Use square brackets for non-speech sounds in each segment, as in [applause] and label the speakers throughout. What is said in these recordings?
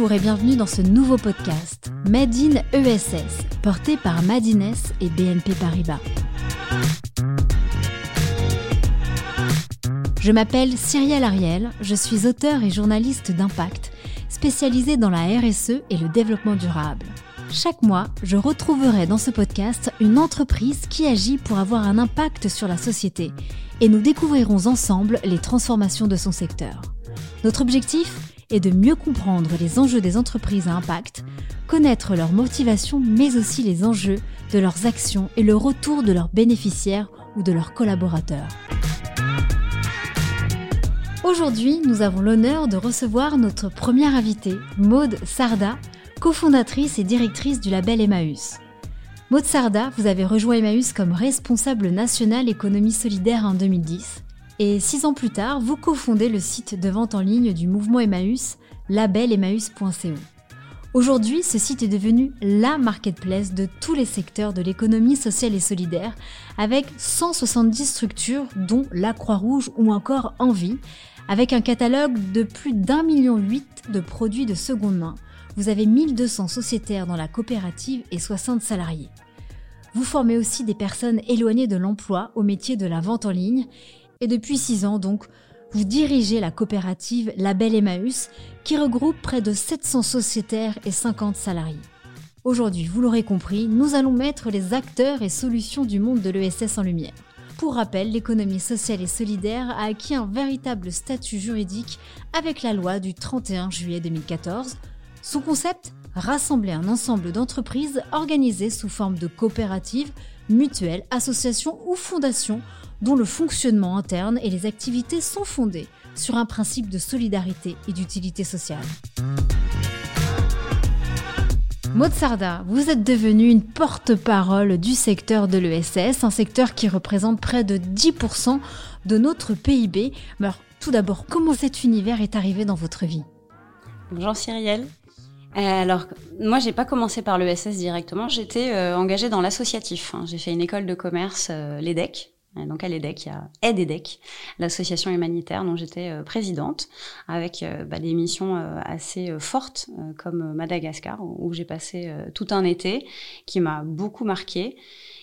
Speaker 1: Et bienvenue dans ce nouveau podcast Made in ESS, porté par Madines et BNP Paribas. Je m'appelle Cyrielle Ariel, je suis auteur et journaliste d'impact, spécialisée dans la RSE et le développement durable. Chaque mois, je retrouverai dans ce podcast une entreprise qui agit pour avoir un impact sur la société et nous découvrirons ensemble les transformations de son secteur. Notre objectif? Est de mieux comprendre les enjeux des entreprises à impact, connaître leurs motivations mais aussi les enjeux de leurs actions et le retour de leurs bénéficiaires ou de leurs collaborateurs. Aujourd'hui, nous avons l'honneur de recevoir notre première invitée, Maude Sarda, cofondatrice et directrice du label Emmaüs. Maud Sarda, vous avez rejoint Emmaüs comme responsable national économie solidaire en 2010. Et six ans plus tard, vous cofondez le site de vente en ligne du mouvement Emmaüs, labelemmaüs.co. Aujourd'hui, ce site est devenu la marketplace de tous les secteurs de l'économie sociale et solidaire, avec 170 structures, dont la Croix-Rouge ou encore Envie, avec un catalogue de plus d'un million huit de produits de seconde main, vous avez 1200 sociétaires dans la coopérative et 60 salariés. Vous formez aussi des personnes éloignées de l'emploi au métier de la vente en ligne et depuis 6 ans donc, vous dirigez la coopérative Label Emmaüs qui regroupe près de 700 sociétaires et 50 salariés. Aujourd'hui, vous l'aurez compris, nous allons mettre les acteurs et solutions du monde de l'ESS en lumière. Pour rappel, l'économie sociale et solidaire a acquis un véritable statut juridique avec la loi du 31 juillet 2014 son concept Rassembler un ensemble d'entreprises organisées sous forme de coopératives, mutuelles, associations ou fondations dont le fonctionnement interne et les activités sont fondées sur un principe de solidarité et d'utilité sociale. Maud Sarda, vous êtes devenue une porte-parole du secteur de l'ESS, un secteur qui représente près de 10% de notre PIB. Alors, tout d'abord, comment cet univers est arrivé dans votre vie?
Speaker 2: Bonjour Cyrielle, euh, alors, moi, j'ai pas commencé par l'ESS directement. J'étais euh, engagée dans l'associatif. Hein. J'ai fait une école de commerce, euh, l'EDEC. Donc à l'EDEC, il y a EDEC, l'association humanitaire dont j'étais présidente, avec bah, des missions assez fortes comme Madagascar, où, j'ai passé tout un été, qui m'a beaucoup marqué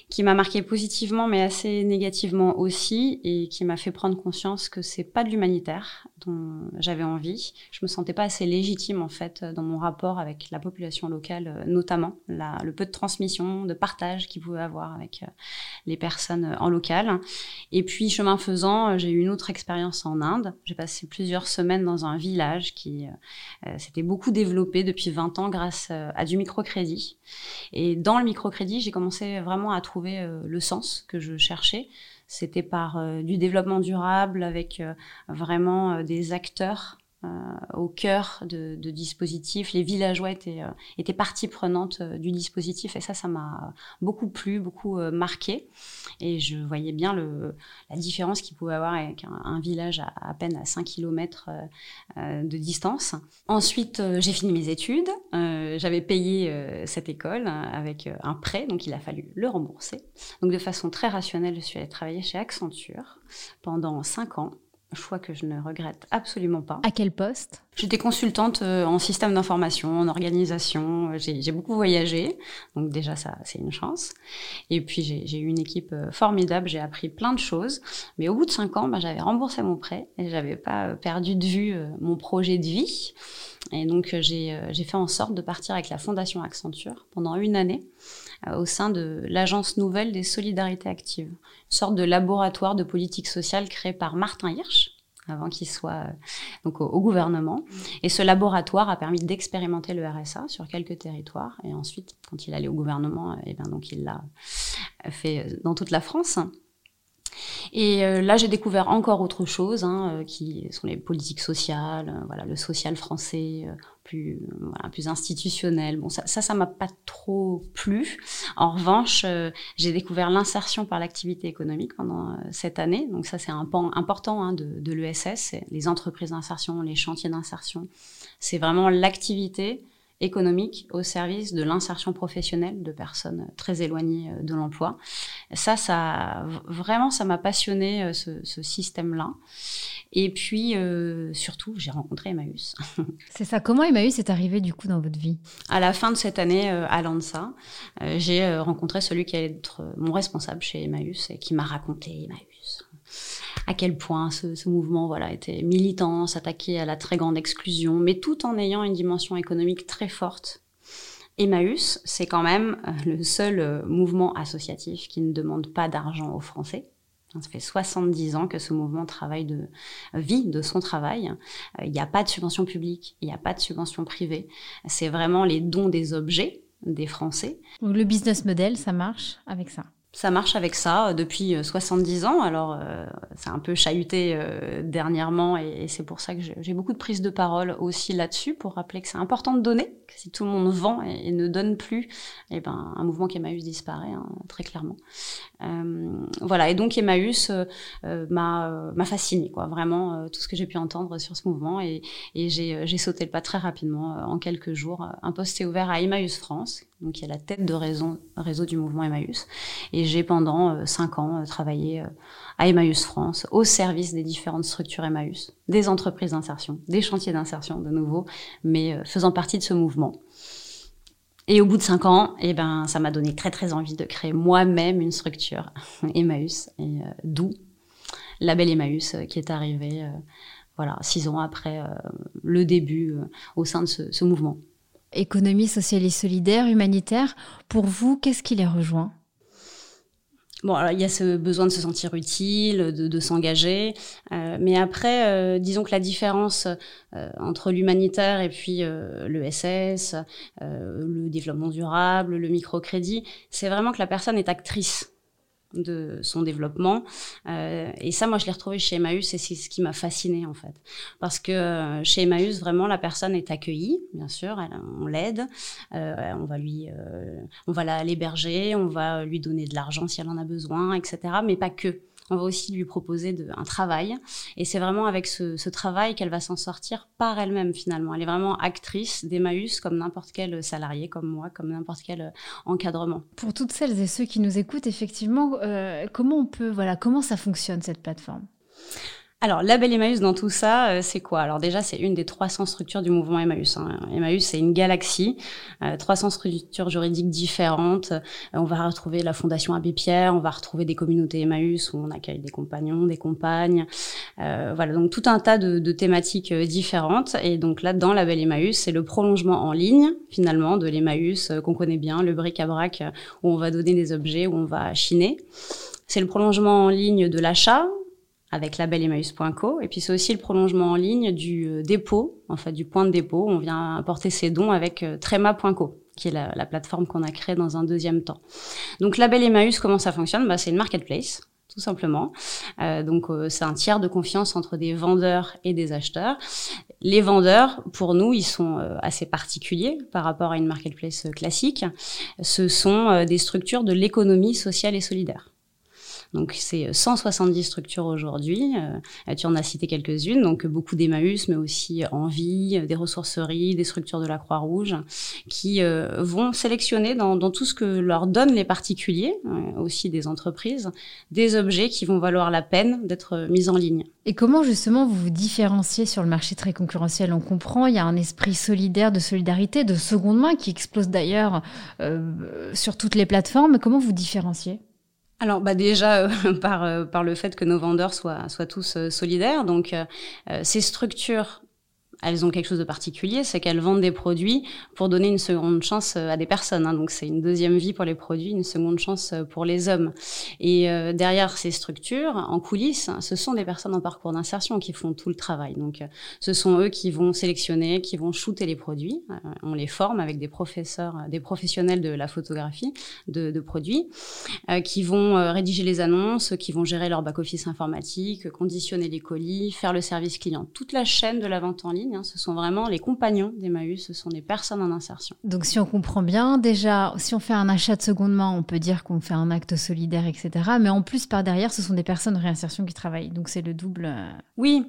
Speaker 2: qui m'a marqué positivement mais assez négativement aussi et qui m'a fait prendre conscience que c'est pas de l'humanitaire dont j'avais envie. Je me sentais pas assez légitime en fait dans mon rapport avec la population locale, notamment le peu de transmission, de partage qu'il pouvait avoir avec euh, les personnes en local. Et puis chemin faisant, j'ai eu une autre expérience en Inde. J'ai passé plusieurs semaines dans un village qui euh, s'était beaucoup développé depuis 20 ans grâce euh, à du microcrédit. Et dans le microcrédit, j'ai commencé vraiment à trouver euh, le sens que je cherchais. C'était par euh, du développement durable avec euh, vraiment des acteurs au cœur de, de, dispositifs. Les villageois étaient, étaient partie prenante du dispositif et ça, ça m'a beaucoup plu, beaucoup marqué. Et je voyais bien la différence qu'il pouvait avoir avec un, village à, à, peine à 5 km de distance. Ensuite, j'ai fini mes études. Euh, j'avais payé euh, cette école avec euh, un prêt, donc il a fallu le rembourser. Donc de façon très rationnelle, je suis allée travailler chez Accenture pendant cinq ans choix que je ne regrette absolument pas.
Speaker 1: À quel poste?
Speaker 2: J'étais consultante en système d'information, en organisation. J'ai beaucoup voyagé, donc déjà ça, c'est une chance. Et puis j'ai eu une équipe formidable, j'ai appris plein de choses. Mais au bout de cinq ans, bah, j'avais remboursé mon prêt et j'avais pas perdu de vue mon projet de vie. Et donc, euh, euh, j'ai fait en sorte de partir avec la Fondation Accenture pendant une année euh, au sein de l'Agence nouvelle des solidarités actives, une sorte de laboratoire de politique sociale créé par Martin Hirsch avant qu'il soit donc au, gouvernement. Et ce laboratoire a permis d'expérimenter le RSA sur quelques territoires. Et ensuite, quand il allait au gouvernement, et eh bien donc il l'a fait dans toute la France. Et euh, là, j'ai découvert encore autre chose, hein, euh, qui sont les politiques sociales, euh, voilà, le social français, plus, institutionnel. Bon, ça, ça, m'a pas trop plu. En revanche, j'ai découvert l'insertion par l'activité économique pendant cette année. Donc ça, c'est un pan important hein, de, l'ESS, les entreprises d'insertion, les chantiers d'insertion. C'est vraiment l'activité économique au service de l'insertion professionnelle de personnes très éloignées euh, de l'emploi. Ça, ça vraiment, ça m'a passionné euh, ce, ce système-là. Et puis, euh, surtout, j'ai rencontré Emmaüs. [laughs]
Speaker 1: C'est ça. Comment Emmaüs est arrivé du coup dans votre vie?
Speaker 2: À la fin de cette année euh, à Lanza, euh, j'ai rencontré celui qui allait être mon responsable chez Emmaüs et qui m'a raconté Emmaüs à quel point ce, ce, mouvement voilà était militant, s'attaquait à la très grande exclusion, mais tout en ayant une dimension économique très forte. Emmaüs, c'est quand même le seul mouvement associatif qui ne demande pas d'argent aux Français. Ça fait 70 ans que ce mouvement travaille de, vit de son travail. Euh, il n'y a pas de subvention publique, il n'y a pas de subvention privée. C'est vraiment les dons des objets des Français.
Speaker 1: Le business model, ça marche avec ça
Speaker 2: ça marche avec ça euh, depuis 70 euh, ans. Alors, euh, c'est un peu chahuté dernièrement et, c'est pour ça que j'ai beaucoup de prises de parole aussi là-dessus pour rappeler que c'est important de donner, que si tout le monde vend et, ne donne plus, eh ben, un mouvement qu'Emmaüs disparaît, hein, très clairement. voilà, et donc Emmaüs m'a fasciné, quoi, vraiment, tout ce que j'ai pu entendre sur ce mouvement et, et j'ai sauté le pas très rapidement, en quelques jours. Un poste est ouvert à Emmaüs France, donc il y a la tête de réseau, du mouvement Emmaüs. Et j'ai pendant euh, cinq ans euh, travaillé euh, à Emmaüs France, au service des différentes structures Emmaüs, des entreprises d'insertion, des chantiers d'insertion de nouveau, mais faisant partie de ce mouvement. Et au bout de cinq ans, eh ben, ça m'a donné très très envie de créer moi-même une structure [laughs] Emmaüs, et d'où la belle Emmaüs qui est arrivée, voilà, six ans après le début au sein de ce, ce mouvement
Speaker 1: économie sociale et solidaire, humanitaire. Pour vous, qu'est-ce qui les rejoint?
Speaker 2: Bon, alors, il y a ce besoin de se sentir utile, de, s'engager, euh, mais après, euh, disons que la différence euh, entre l'humanitaire et puis le SS, le développement durable, le microcrédit, c'est vraiment que la personne est actrice de son développement. Euh, et ça, moi, je l'ai retrouvé chez Emmaüs et c'est ce qui m'a fasciné en fait. Parce que euh, chez Emmaüs, vraiment, la personne est accueillie, bien sûr, elle, on l'aide, euh, on va lui, on va l'héberger, on va lui donner de l'argent si elle en a besoin, etc. Mais pas que on va aussi lui proposer de, un travail. Et c'est vraiment avec ce, travail qu'elle va s'en sortir par elle-même finalement. Elle est vraiment actrice d'Emmaüs comme n'importe quel salarié, comme moi, comme n'importe quel euh, encadrement.
Speaker 1: Pour toutes celles et ceux qui nous écoutent, effectivement, euh, comment on peut, voilà, comment ça fonctionne cette plateforme?
Speaker 2: Alors, la belle Emmaüs dans tout ça, euh, c'est quoi? Alors déjà, c'est une des 300 structures du mouvement Emmaüs. Hein. Emmaüs, c'est une galaxie, 300 euh, structures juridiques différentes. Euh, on va retrouver la Fondation Abbé Pierre, on va retrouver des communautés Emmaüs où on accueille des compagnons, des compagnes. voilà, donc tout un tas de, de thématiques différentes. Et donc là-dedans, la belle Emmaüs, c'est le prolongement en ligne, finalement, de l'Emmaüs qu'on connaît bien, le bric-à-brac où on va donner des objets, où on va chiner. C'est le prolongement en ligne de l'achat, avec labellemmaüs.co. Et puis c'est aussi le prolongement en ligne du euh, dépôt, en fait du point de dépôt. On vient apporter ses dons avec euh, trema.co qui est la, plateforme qu'on a créée dans un deuxième temps. Donc Label Emmaüs, comment ça fonctionne? Bah, C'est une marketplace, tout simplement. Euh, donc c'est un tiers de confiance entre des vendeurs et des acheteurs. Les vendeurs, pour nous, ils sont assez particuliers par rapport à une marketplace classique. Ce sont des structures de l'économie sociale et solidaire. Donc c'est 170 structures aujourd'hui. Euh, tu en as cité quelques-unes, donc beaucoup d'Emmaüs, mais aussi Envie, des ressourceries, des structures de la Croix-Rouge, qui euh, vont sélectionner dans, tout ce que leur donnent les particuliers, euh, aussi des entreprises, des objets qui vont valoir la peine d'être mis en ligne.
Speaker 1: Et comment justement vous vous différenciez sur le marché très concurrentiel? On comprend, il y a un esprit solidaire, de solidarité, de seconde main qui explose d'ailleurs sur toutes les plateformes. Comment vous différenciez?
Speaker 2: Alors bah déjà euh, [laughs] par, euh, par le fait que nos vendeurs soient, soient tous euh, solidaires. Donc ces structures elles ont quelque chose de particulier, c'est qu'elles vendent des produits pour donner une seconde chance euh, à des personnes. Hein. Donc c'est une deuxième vie pour les produits, une seconde chance euh, pour les hommes. Et euh, derrière ces structures, en coulisses, ce sont des personnes en parcours d'insertion qui font tout le travail. Donc ce sont eux qui vont sélectionner, qui vont shooter les produits. on les forme avec des professeurs, des professionnels de la photographie de, de produits, qui vont rédiger les annonces, qui vont gérer leur back-office informatique, conditionner les colis, faire le service client. Toute la chaîne de la vente en ligne Hein. ce sont vraiment les compagnons d'Emmaüs, ce sont des personnes en insertion.
Speaker 1: Donc si on comprend bien, déjà, si on fait un achat de seconde main, on peut dire qu'on fait un acte solidaire, etc. Mais en plus, par derrière, ce sont des personnes en réinsertion qui travaillent. Donc c'est le double. Euh,
Speaker 2: oui,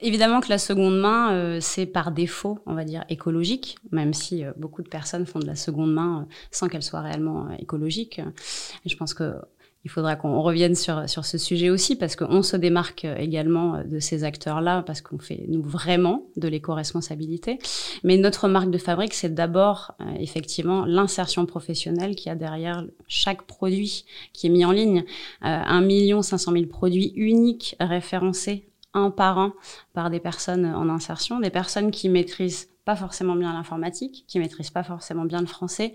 Speaker 2: évidemment que la seconde main, euh, c'est par défaut, on va dire, écologique, même si euh, beaucoup de personnes font de la seconde main sans qu'elle soit réellement écologique. je pense que il faudra qu'on revienne sur, sur ce sujet aussi parce qu'on se démarque également de ces acteurs-là parce qu'on fait, nous, vraiment de l'éco-responsabilité. Mais notre marque de fabrique, c'est d'abord euh, effectivement l'insertion professionnelle qui a derrière chaque produit qui est mis en ligne. Euh, 1 500 000 produits uniques référencés un par un par des personnes en insertion, des personnes qui maîtrisent pas forcément bien l'informatique, qui maîtrisent pas forcément bien le français.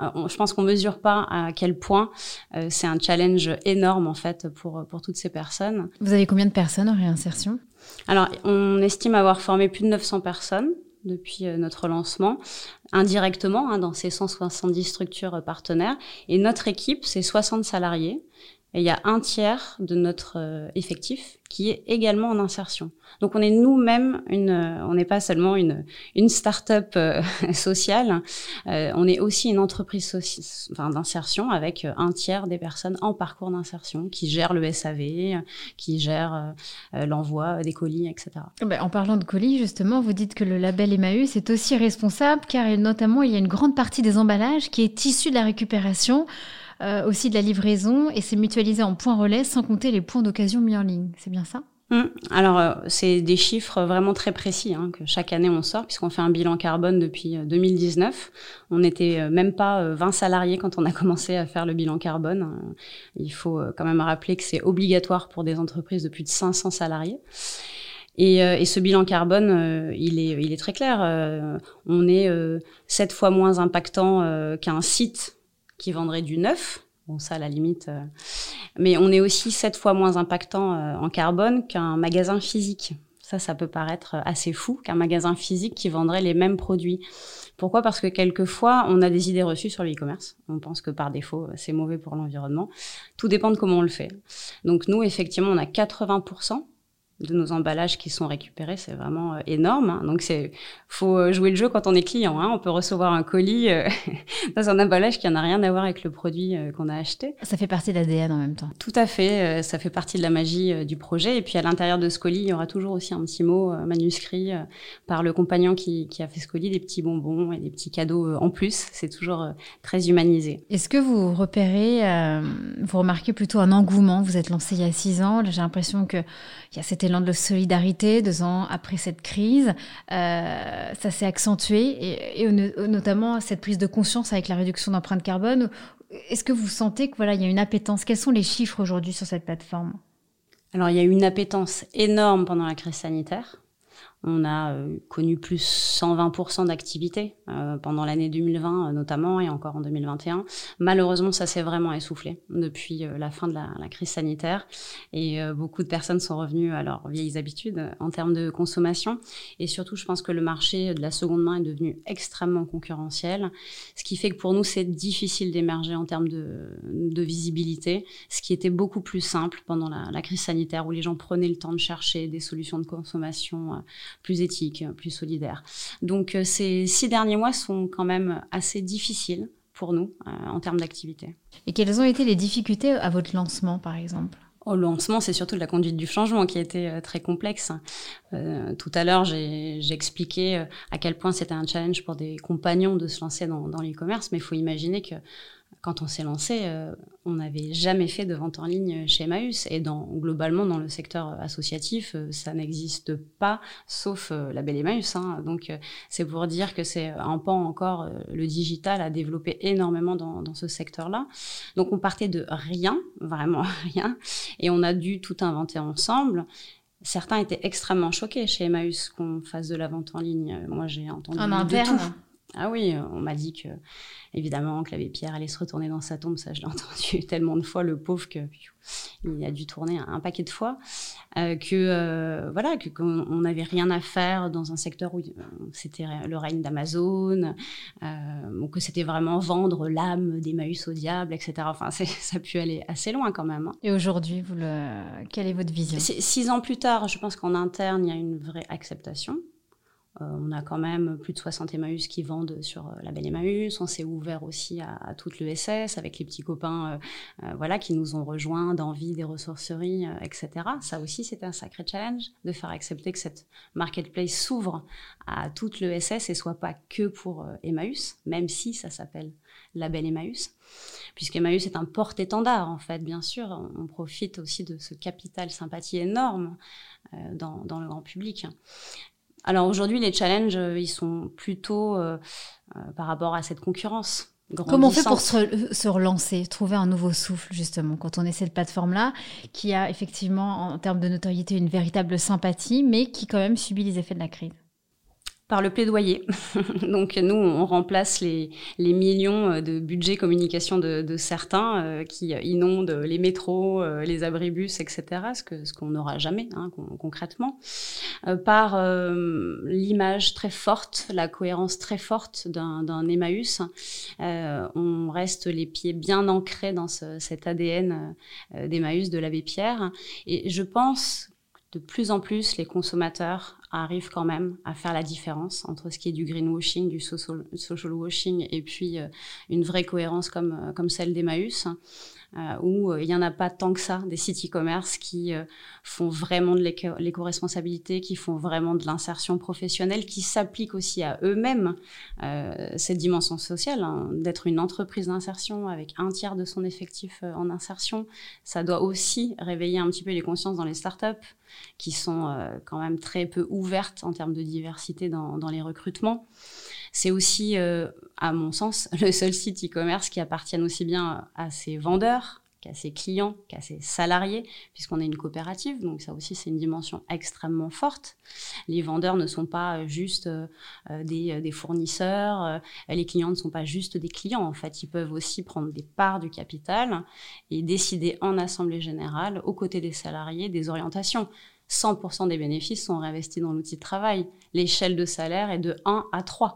Speaker 2: Euh, je pense qu'on mesure pas à quel point euh, c'est un challenge énorme en fait pour pour toutes ces personnes.
Speaker 1: Vous avez combien de personnes en réinsertion?
Speaker 2: Alors, on estime avoir formé plus de 900 personnes depuis euh, notre lancement, indirectement hein, dans ces 170 structures partenaires. Et notre équipe, c'est 60 salariés. Et il y a un tiers de notre euh, effectif qui est également en insertion. Donc on est nous-mêmes une, euh, on n'est pas seulement une une start-up euh, [laughs] sociale, on est aussi une entreprise d'insertion avec un tiers des personnes en parcours d'insertion qui gèrent le SAV, qui gèrent l'envoi des colis, etc.
Speaker 1: Eh ben, en parlant de colis, justement, vous dites que le label Emmaüs est aussi responsable car notamment il y a une grande partie des emballages qui est issue de la récupération. Euh, aussi de la livraison et c'est mutualisé en points relais sans compter les points d'occasion mis en ligne. C'est bien ça?
Speaker 2: Hum. Alors, euh, c'est des chiffres vraiment très précis hein, que chaque année on sort, puisqu'on fait un bilan carbone depuis 2019. Euh, on n'était même pas 20 salariés quand on a [laughs] commencé à faire le bilan carbone. Il faut quand même rappeler que c'est obligatoire pour des entreprises de plus de 500 salariés. Et, ce bilan carbone, il, est, très clair. on est sept fois moins impactant qu'un site qui vendrait du neuf. Bon, ça, la limite. Euh, mais on est aussi sept fois moins impactant euh, en carbone qu'un magasin physique. Ça, ça peut paraître assez fou qu'un magasin physique qui vendrait les mêmes produits. Pourquoi? Parce que quelquefois, on a des idées reçues sur le e-commerce. On pense que par défaut, c'est mauvais pour l'environnement. Tout dépend de comment on le fait. Donc nous, effectivement, on a 80% de nos emballages qui sont récupérés, c'est vraiment euh, énorme. Hein. Donc c'est faut euh, jouer le jeu quand on est client. Hein. On peut recevoir un colis euh, [laughs] dans un emballage qui n'a rien à voir avec le produit qu'on a acheté.
Speaker 1: Ça fait partie de l'ADN en même temps.
Speaker 2: Tout à fait, ça fait partie de la magie du projet. Et puis à l'intérieur de ce colis, il y aura toujours aussi un petit mot manuscrit par le compagnon qui, qui, a fait ce colis, des petits bonbons et des petits cadeaux en plus. C'est toujours très humanisé.
Speaker 1: Est-ce que vous repérez, vous remarquez plutôt un engouement? Vous êtes lancé il y a six ans. J'ai l'impression que il de solidarité deux ans après cette crise. Euh, ça s'est accentué et, notamment cette prise de conscience avec la réduction d'empreinte carbone. Est-ce que vous sentez que voilà, il y a une appétence? Quels sont les chiffres aujourd'hui sur cette plateforme?
Speaker 2: Alors, il y a eu une appétence énorme pendant la crise sanitaire. On a euh, connu plus 120% d'activité euh, pendant l'année 2020 euh, notamment et encore en 2021. Malheureusement, ça s'est vraiment essoufflé depuis la fin de la, crise sanitaire et beaucoup de personnes sont revenues à leurs vieilles habitudes en termes de consommation. Et surtout, je pense que le marché de la seconde main est devenu extrêmement concurrentiel, ce qui fait que pour nous, c'est difficile d'émerger en termes de, visibilité, ce qui était beaucoup plus simple pendant la, crise sanitaire où les gens prenaient le temps de chercher des solutions de consommation plus éthique, plus solidaire. Donc euh, ces six derniers mois sont quand même assez difficiles pour nous euh, en termes d'activité.
Speaker 1: Et quelles ont été les difficultés à votre lancement, par exemple?
Speaker 2: Au lancement, c'est surtout la conduite du changement qui a été euh, très complexe. Euh, tout à l'heure, j'ai expliqué à quel point c'était un challenge pour des compagnons de se lancer dans, dans l'e-commerce, mais il faut imaginer que quand on s'est lancé, euh, on n'avait jamais fait de vente en ligne chez Emmaüs. Et dans, globalement, dans le secteur associatif, euh, ça n'existe pas, sauf euh, la belle Emmaüs. Hein. Donc, c'est pour dire que c'est un pan encore, le digital a développé énormément dans, dans ce secteur-là. Donc, on partait de rien, [laughs] vraiment rien. Et on a dû tout inventer ensemble. Certains étaient extrêmement choqués chez Emmaüs qu'on fasse de la vente en ligne. Moi, j'ai entendu
Speaker 1: en
Speaker 2: de
Speaker 1: interne.
Speaker 2: tout. Ah oui, on m'a dit que évidemment que l'abbé Pierre allait se retourner dans sa tombe, ça je l'ai [laughs] entendu tellement de fois le pauvre que il a dû tourner un, paquet de fois euh, que euh, voilà que qu'on n'avait rien à faire dans un secteur où euh, c'était le règne d'Amazon, euh, que c'était vraiment vendre l'âme d'Emmaüs au diable, etc. Enfin, [laughs] ça a pu aller assez loin quand même. Hein.
Speaker 1: Et aujourd'hui, vous le... quelle est votre vision?
Speaker 2: Six ans plus tard, je pense qu'en interne, il y a une vraie acceptation. Euh, on a quand même plus de 60 Emmaüs qui vendent sur euh, la belle Emmaüs. On s'est ouvert aussi à, toute l'ESS avec les petits copains euh, voilà, qui nous ont rejoints d'envie des ressourceries, etc. Ça aussi, c'était un sacré challenge de faire accepter que cette marketplace s'ouvre à toute l'ESS et soit pas que pour Emmaüs, même si ça s'appelle label Emmaüs, puisque Emmaüs est un porte-étendard en fait, bien sûr. On profite aussi de ce capital sympathie énorme dans, le grand public. Alors aujourd'hui, les challenges, ils sont plutôt par rapport à cette concurrence
Speaker 1: Comment on fait pour se, relancer, trouver un nouveau souffle justement quand on est cette plateforme-là qui a effectivement en termes de notoriété une véritable sympathie mais qui quand même subit les effets de la crise?
Speaker 2: Par le plaidoyer. [laughs] Donc nous, on remplace les, les millions euh, de budget communication de, certains euh, qui inondent les métros, euh, les abribus, etc., ce que ce qu'on n'aura jamais hein, concrètement, par l'image très forte, la cohérence très forte d'un Emmaüs. on reste les pieds bien ancrés dans ce, cet ADN d'Emmaüs de l'abbé Pierre. Et je pense de plus en plus, les consommateurs arrivent quand même à faire la différence entre ce qui est du greenwashing, du social, washing et puis euh, une vraie cohérence comme, euh, comme celle d'Emmaüs. Euh, où il n'y en a pas tant que ça, des sites e-commerce qui font vraiment de l'éco-responsabilité, qui font vraiment de l'insertion professionnelle, qui s'appliquent aussi à eux-mêmes cette dimension sociale, hein, d'être une entreprise d'insertion avec un tiers de son effectif en insertion. Ça doit aussi réveiller un petit peu les consciences dans les startups qui sont euh, quand même très peu ouvertes en termes de diversité dans, dans les recrutements. C'est aussi, euh, à mon sens, [laughs] le seul site e-commerce qui appartienne aussi bien à ses vendeurs qu'à ses clients, qu'à ses salariés, puisqu'on est une coopérative, donc ça aussi c'est une dimension extrêmement forte. Les vendeurs ne sont pas euh, juste des, des, fournisseurs, les clients ne sont pas juste des clients, en fait, ils peuvent aussi prendre des parts du capital et décider en assemblée générale, aux côtés des salariés, des orientations. 100% des bénéfices sont réinvestis dans l'outil de travail. L'échelle de salaire est de 1 à 3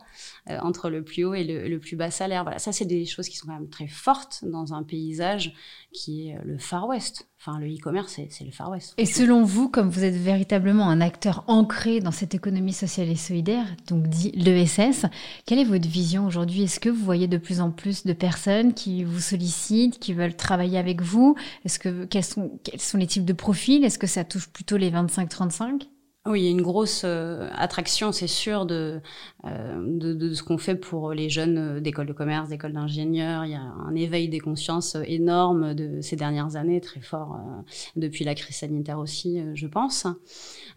Speaker 2: euh, entre le plus haut et le, le, plus bas salaire. Voilà, ça c'est des choses qui sont quand même très fortes dans un paysage qui est le Far West. Enfin, le e-commerce, c'est le Far.
Speaker 1: Et selon vous, comme vous êtes véritablement un acteur ancré dans cette économie sociale et solidaire, donc dit l'ESS, quelle est votre vision aujourd'hui? Est-ce que vous voyez de plus en plus de personnes qui vous sollicitent, qui veulent travailler avec vous? Est-ce que quels sont, quels sont les types de profils? Est-ce que ça touche plutôt les 25-35
Speaker 2: oui, il y a une grosse euh, attraction, c'est sûr, de, euh, de, de, ce qu'on fait pour les jeunes euh, d'écoles de commerce, d'écoles d'ingénieurs. Il y a un éveil des consciences énorme de ces dernières années, très fort depuis la crise sanitaire aussi, je pense.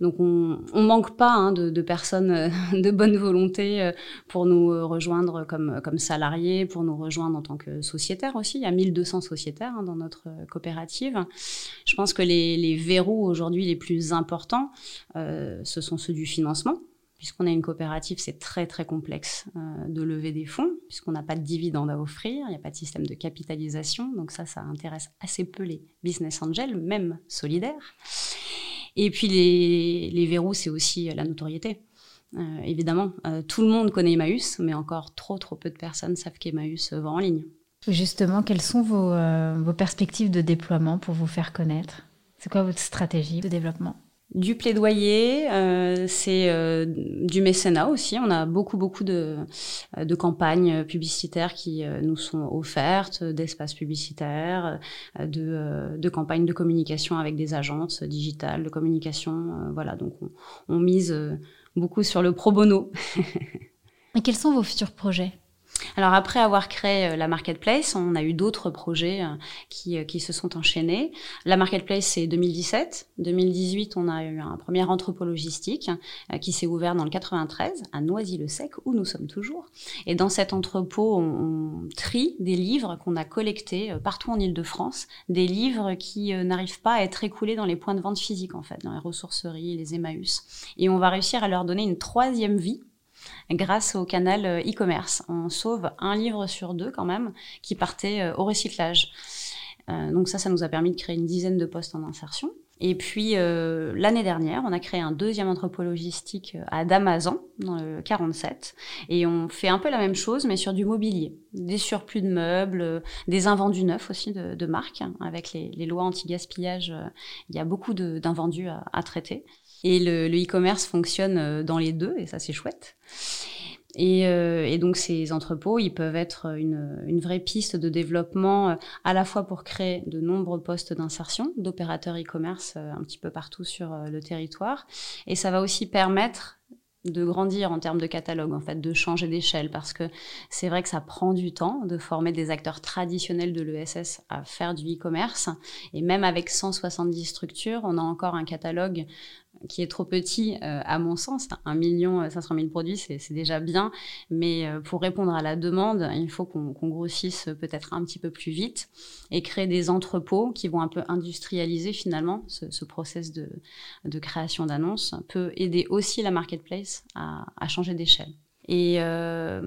Speaker 2: Donc on, on manque pas hein, de, de, personnes [laughs] de bonne volonté pour nous rejoindre comme, comme salariés, pour nous rejoindre en tant que sociétaires aussi. Il y a 1200 sociétaires hein, dans notre coopérative. Je pense que les, les verrous aujourd'hui les plus importants, ce sont ceux du financement. Puisqu'on a une coopérative, c'est très très complexe euh, de lever des fonds, puisqu'on n'a pas de dividendes à offrir, il n'y a pas de système de capitalisation, donc ça, ça intéresse assez peu les business angels, même solidaires. Et puis les, verrous, c'est aussi la notoriété. Euh, évidemment, tout le monde connaît Emmaüs, mais encore trop trop peu de personnes savent qu'Emmaüs vend en ligne.
Speaker 1: Justement, quelles sont vos perspectives de déploiement pour vous faire connaître? C'est quoi votre stratégie de développement?
Speaker 2: Du plaidoyer, euh, c'est euh, du mécénat aussi. On a beaucoup beaucoup de, euh, de campagnes publicitaires qui nous sont offertes, d'espaces publicitaires, de, de campagnes de communication avec des agences digitales de communication. voilà, donc on, on mise beaucoup sur le pro bono. [laughs]
Speaker 1: Et quels sont vos futurs projets?
Speaker 2: Alors après avoir créé euh, la marketplace, on a eu d'autres projets euh, qui, euh, qui se sont enchaînés. La marketplace c'est 2017, 2018 on a eu un premier entrepôt logistique qui s'est ouvert dans le 93 à Noisy-le-Sec où nous sommes toujours. Et dans cet entrepôt on, trie des livres qu'on a collectés partout en Île-de-France, des livres qui n'arrivent pas à être écoulés dans les points de vente physiques en fait, dans les ressourceries, les Emmaüs. Et on va réussir à leur donner une troisième vie grâce au canal euh, e-commerce. On sauve un livre sur deux quand même qui partait euh, au recyclage. Euh, donc ça, ça nous a permis de créer une dizaine de postes en insertion. Et puis l'année dernière, on a créé un deuxième entrepôt logistique à Damazan, dans le 47, et on fait un peu la même chose, mais sur du mobilier, des surplus de meubles, des invendus neufs aussi de, marques. Avec les, lois anti-gaspillage, il y a beaucoup d'invendus à traiter. Et le e-commerce fonctionne euh, dans les deux, et ça c'est chouette. Et, euh, et, donc ces entrepôts, ils peuvent être une, une, vraie piste de développement euh, à la fois pour créer de nombreux postes d'insertion d'opérateurs e-commerce un petit peu partout sur le territoire. Et ça va aussi permettre de grandir en termes de catalogue, en fait, de changer d'échelle, parce que c'est vrai que ça prend du temps de former des acteurs traditionnels de l'ESS à faire du e-commerce. Et même avec 170 structures, on a encore un catalogue qui est trop petit euh, à mon sens. Un million 500 000 produits, c'est déjà bien, mais euh, pour répondre à la demande, il faut qu'on grossisse peut-être un petit peu plus vite et créer des entrepôts qui vont un peu industrialiser finalement ce, ce process de, de création d'annonces peut aider aussi la marketplace à, à changer d'échelle. Et euh,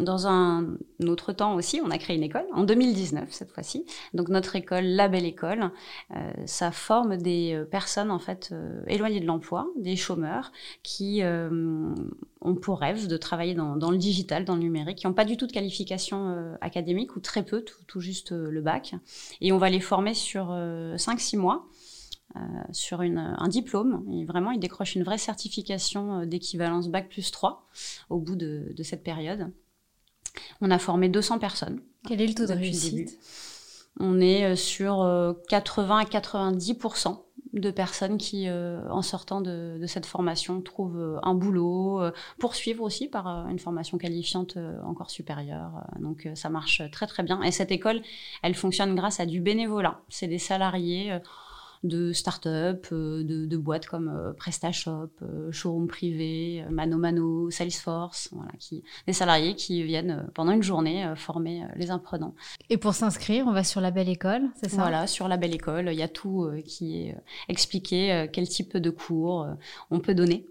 Speaker 2: dans un autre temps aussi, on a créé une école, en 2019 cette fois-ci. Donc notre école, la belle école, euh, ça forme des euh, personnes en fait euh, éloignées de l'emploi, des chômeurs qui euh, ont pour rêve de travailler dans, dans, le digital, dans le numérique, qui n'ont pas du tout de qualification euh, académique ou très peu, tout, tout juste le bac. Et on va les former sur 5-6 mois. Euh, sur une, un diplôme. Et vraiment, il décroche une vraie certification euh, d'équivalence Bac plus 3 au bout de, de, cette période. On a formé 200 personnes.
Speaker 1: Quel est le taux de réussite
Speaker 2: On est euh, sur 80 à 90% de personnes qui, en sortant de, de, cette formation, trouvent un boulot, poursuivre aussi par une formation qualifiante encore supérieure. Donc ça marche très très bien. Et cette école, elle fonctionne grâce à du bénévolat. C'est des salariés de start-up, euh, de, de, boîtes comme euh, PrestaShop, euh, Showroom Privé, Mano Mano, Salesforce, voilà, qui, des salariés qui viennent pendant une journée former les imprenants.
Speaker 1: Et pour s'inscrire, on va sur la Belle École, c'est ça?
Speaker 2: Voilà, sur la Belle École, il y a tout qui est expliqué, quel type de cours on peut donner.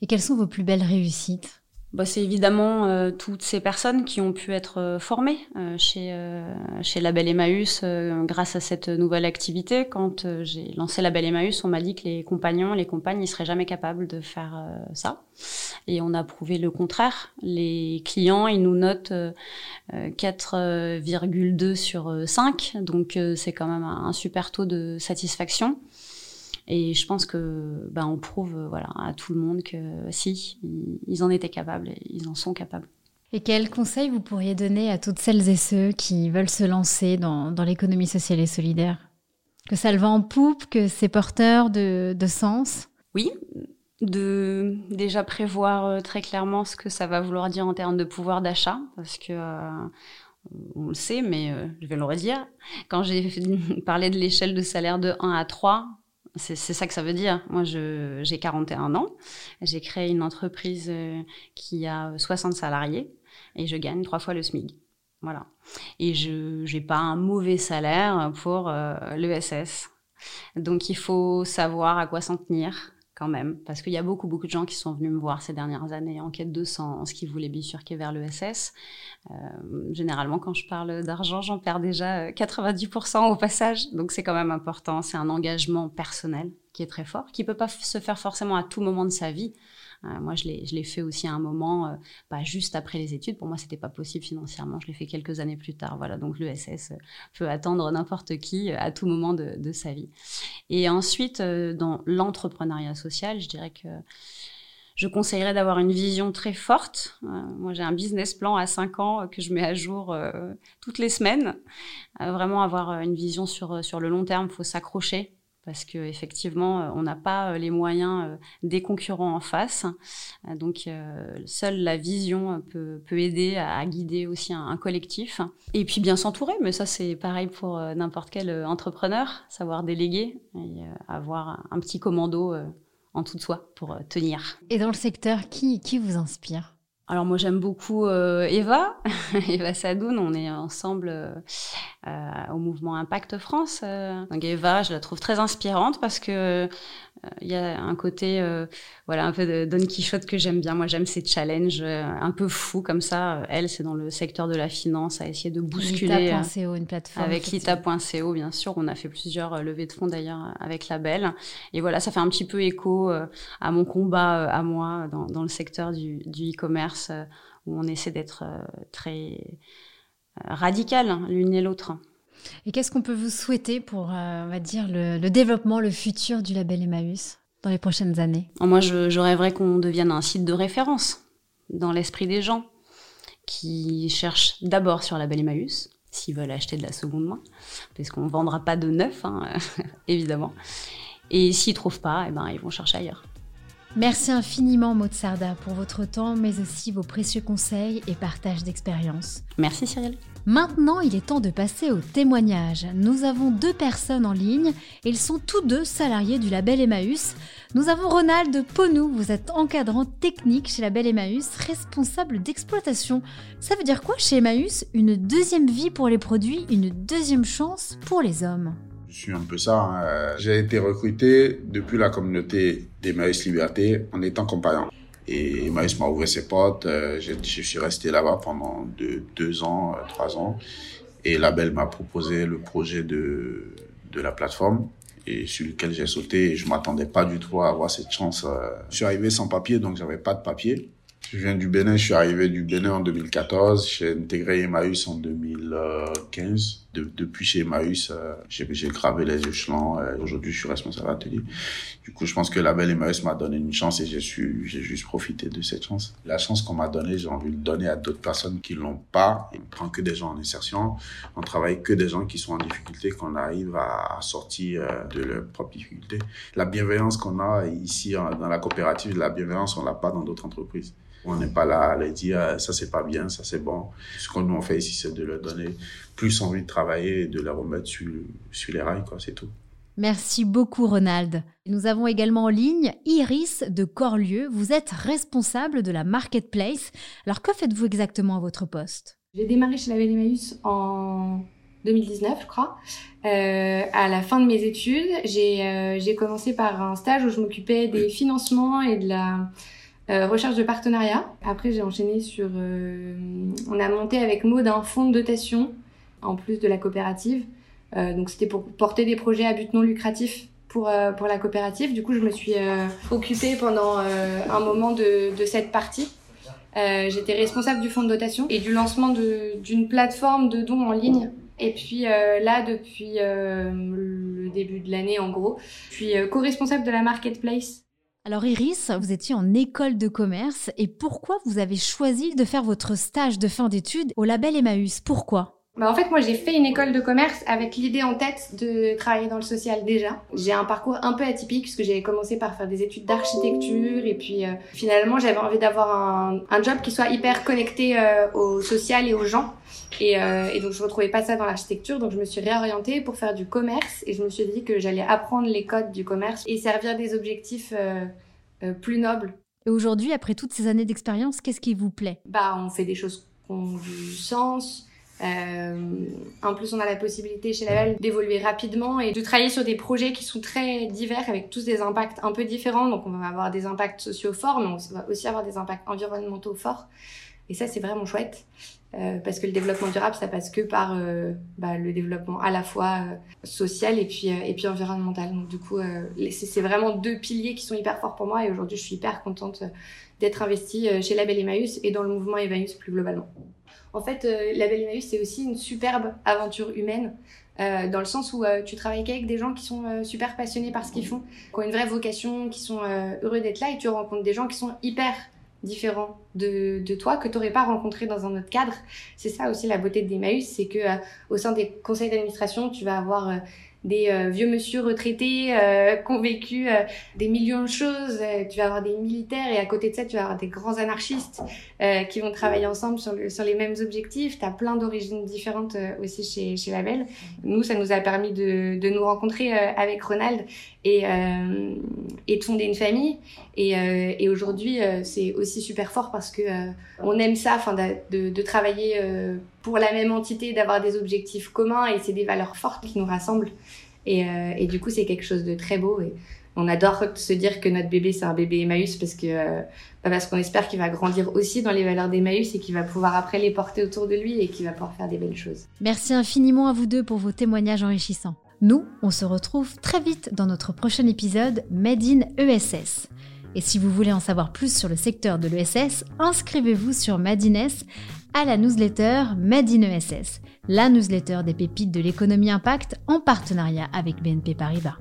Speaker 1: Et quelles sont vos plus belles réussites?
Speaker 2: Bah, c'est évidemment euh, toutes ces personnes qui ont pu être euh, formées euh, chez euh, chez Label Emmaüs euh, grâce à cette nouvelle activité. Quand j'ai lancé Label Emmaüs, on m'a dit que les compagnons, les compagnes, ils seraient jamais capables de faire ça. Et on a prouvé le contraire. Les clients, ils nous notent 4,2 sur 5, donc c'est quand même un super taux de satisfaction. Et je pense que ben, on prouve voilà, à tout le monde que si, ils en étaient capables et ils en sont capables.
Speaker 1: Et quels conseils vous pourriez donner à toutes celles et ceux qui veulent se lancer dans, dans l'économie sociale et solidaire? Que ça le va en poupe, que c'est porteur de, de sens?
Speaker 2: Oui, de déjà prévoir très clairement ce que ça va vouloir dire en termes de pouvoir d'achat, parce que euh, on le sait, mais euh, je vais le redire. Quand j'ai [laughs] parlé de l'échelle de salaire de 1 à 3, c'est ça que ça veut dire. Moi, j'ai 41 ans. J'ai créé une entreprise euh, qui a 60 salariés et je gagne trois fois le SMIC. Voilà. Et je n'ai pas un mauvais salaire pour euh, l'ESS. Donc, il faut savoir à quoi s'en tenir parce qu'il y a beaucoup, beaucoup de gens qui sont venus me voir ces dernières années en quête de sens, qui voulaient bifurquer vers l'ESS. Euh, généralement, quand je parle d'argent, j'en perds déjà 90% euh, au passage, donc c'est quand même important. C'est un engagement personnel qui est très fort, qui peut pas se faire forcément à tout moment de sa vie. Euh, moi, je l'ai fait aussi à un moment, euh, pas juste après les études. Pour moi, c'était pas possible financièrement. Je l'ai fait quelques années plus tard. Voilà, donc l'ESS peut attendre n'importe qui euh, à tout moment de, sa vie. Et ensuite, euh, dans l'entrepreneuriat social, je dirais que je conseillerais d'avoir une vision très forte. Moi, j'ai un business plan à 5 ans que je mets à jour toutes les semaines. Vraiment avoir une vision sur, sur le long terme, il faut s'accrocher parce que effectivement, on n'a pas les moyens des concurrents en face. Donc, seule la vision peut, aider à, à, guider aussi un, un, collectif. Et puis bien s'entourer, mais ça c'est pareil pour n'importe quel entrepreneur, savoir déléguer et avoir un petit commando en tout de soi pour tenir.
Speaker 1: Et dans le secteur, qui, qui vous inspire?
Speaker 2: Alors moi j'aime beaucoup euh, Eva, [laughs] Eva Sadoun, on est ensemble euh, au mouvement Impact France. Euh. Donc Eva, je la trouve très inspirante parce que il euh, y a un côté euh, voilà un peu de Don Quichotte que j'aime bien. Moi j'aime ces challenges euh, un peu fous comme ça. Elle c'est dans le secteur de la finance à essayer de bousculer
Speaker 1: Lita.co une plateforme
Speaker 2: avec Lita.co bien sûr. On a fait plusieurs levées de fonds d'ailleurs avec la belle. Et voilà ça fait un petit peu écho à mon combat à moi dans, dans le secteur du e-commerce où on essaie d'être très radical hein, l'une et l'autre
Speaker 1: et qu'est-ce qu'on peut vous souhaiter pour, euh, on va dire, le, le, développement, le futur du label Emmaüs dans les prochaines années?
Speaker 2: Moi, je, je rêverais qu'on devienne un site de référence dans l'esprit des gens qui cherchent d'abord sur label Emmaüs, s'ils veulent acheter de la seconde main, parce qu'on ne vendra pas de neuf, hein, [laughs] évidemment. Et s'ils ne trouvent pas, eh ben, ils vont chercher ailleurs.
Speaker 1: Merci infiniment Maud Sarda pour votre temps, mais aussi vos précieux conseils et partage d'expérience.
Speaker 2: Merci Cyril.
Speaker 1: Maintenant, il est temps de passer au témoignage. Nous avons deux personnes en ligne et ils sont tous deux salariés du label Emmaüs. Nous avons Ronald Ponou, vous êtes encadrant technique chez label Emmaüs, responsable d'exploitation. Ça veut dire quoi chez Emmaüs? Une deuxième vie pour les produits, une deuxième chance pour les hommes
Speaker 3: je suis un peu ça. Hein. J'ai été recruté depuis la communauté d'Emmaüs Liberté en étant compagnon. Et Emmaüs m'a ouvert ses portes. Euh, je, suis resté là-bas pendant deux, ans, euh, trois ans. Et Label m'a proposé le projet de, de la plateforme et sur lequel j'ai sauté. Et je m'attendais pas du tout à avoir cette chance. Euh. Je suis arrivé sans papier, donc j'avais pas de papier. Je viens du Bénin, je suis arrivé du Bénin en 2014, j'ai intégré Emmaüs en 2015. Depuis chez Emmaüs, euh, j'ai gravé les échelons. Euh, aujourd'hui, je suis responsable atelier. Du coup, je pense que la belle Emmaüs m'a donné une chance et j'ai j'ai juste profité de cette chance. La chance qu'on m'a donnée, j'ai envie de le donner à d'autres personnes qui l'ont pas. On prend que des gens en insertion, on travaille que des gens qui sont en difficulté, qu'on arrive à, sortir euh, de leurs propres difficultés. La bienveillance qu'on a ici dans la coopérative, la bienveillance, on l'a pas dans d'autres entreprises. On n'est pas là à leur dire ah, ça c'est pas bien, ça c'est bon. Ce qu'on nous fait ici, c'est de leur donner plus envie de travailler et de les remettre sur, sur les rails, quoi, c'est tout.
Speaker 1: Merci beaucoup Ronald. Nous avons également en ligne Iris de Corlieu. Vous êtes responsable de la marketplace. Alors que faites-vous exactement à votre poste?
Speaker 4: J'ai démarré chez la Emmaüs en 2019, je crois. Euh, à la fin de mes études, euh, j'ai commencé par un stage où je m'occupais des financements et de la euh, recherche de partenariat. Après, j'ai enchaîné sur... Euh, on a monté avec Maud un fonds de dotation, en plus de la coopérative. Euh, donc, c'était pour porter des projets à but non lucratif pour, pour la coopérative. Du coup, je me suis occupée pendant un moment de, de cette partie. J'étais responsable du fonds de dotation et du lancement d'une plateforme de dons en ligne et puis là, depuis le début de l'année, en gros, je suis co-responsable de la marketplace
Speaker 1: alors Iris, vous étiez en école de commerce et pourquoi vous avez choisi de faire votre stage de fin d'études au label Emmaüs? Pourquoi?
Speaker 4: Bah en fait, moi, j'ai fait une école de commerce avec l'idée en tête de travailler dans le social déjà. J'ai un parcours un peu atypique puisque j'ai commencé par faire des études d'architecture et puis euh, finalement, j'avais envie d'avoir un, un, job qui soit hyper connecté euh, au social et aux gens. Et, euh, et, donc, je retrouvais pas ça dans l'architecture, donc je me suis réorientée pour faire du commerce et je me suis dit que j'allais apprendre les codes du commerce et servir des objectifs plus nobles.
Speaker 1: Et aujourd'hui, après toutes ces années d'expérience, qu'est-ce qui vous plaît?
Speaker 4: Bah, on fait des choses qui ont du sens euh, en plus, on a la possibilité chez Label d'évoluer rapidement et de travailler sur des projets qui sont très divers avec tous des impacts un peu différents. Donc, on va avoir des impacts sociaux forts, mais on va aussi avoir des impacts environnementaux forts. Et ça, c'est vraiment chouette. Euh, parce que le développement durable, ça passe que par euh, bah, le développement à la fois euh, social et puis, et puis environnemental. Donc du coup, c'est vraiment deux piliers qui sont hyper forts pour moi et aujourd'hui, je suis hyper contente d'être investie chez Label Emmaüs et dans le mouvement Emmaüs plus globalement. En fait, euh, la Belle Emmaüs, c'est aussi une superbe aventure humaine. Euh, dans le sens où euh, tu travailles qu'avec des gens qui sont super passionnés par ce qu'ils font, qui ont une vraie vocation, qui sont heureux d'être là, et tu rencontres des gens qui sont hyper différents de, de toi, que tu n'aurais pas rencontré dans un autre cadre. C'est ça aussi la beauté d'Emmaüs, c'est que au sein des conseils d'administration, tu vas avoir des euh, vieux monsieur retraités euh, qui ont vécu euh, des millions de choses. tu vas avoir des militaires et à côté de ça, tu vas avoir des grands anarchistes qui vont travailler ensemble sur, sur les mêmes objectifs. Tu as plein d'origines différentes aussi chez, chez Label. Nous, ça nous a permis de, de nous rencontrer avec Ronald et, et de fonder une famille. Et, et aujourd'hui, c'est aussi super fort parce que on aime ça, enfin, de, de, travailler pour la même entité, d'avoir des objectifs communs et c'est des valeurs fortes qui nous rassemblent. Et, euh, et du coup, c'est quelque chose de très beau. Et on adore se dire que notre bébé, c'est un bébé Emmaüs parce que euh, bah, parce qu'on espère qu'il va grandir aussi dans les valeurs d'Emmaüs et qu'il va pouvoir après les porter autour de lui et qu'il va pouvoir faire des belles choses.
Speaker 1: Merci infiniment à vous deux pour vos témoignages enrichissants. Nous, on se retrouve très vite dans notre prochain épisode Made in ESS. Et si vous voulez en savoir plus sur le secteur de l'ESS, inscrivez-vous sur Madines à la newsletter Made in ESS, la newsletter des pépites de l'économie impact en partenariat avec BNP Paribas.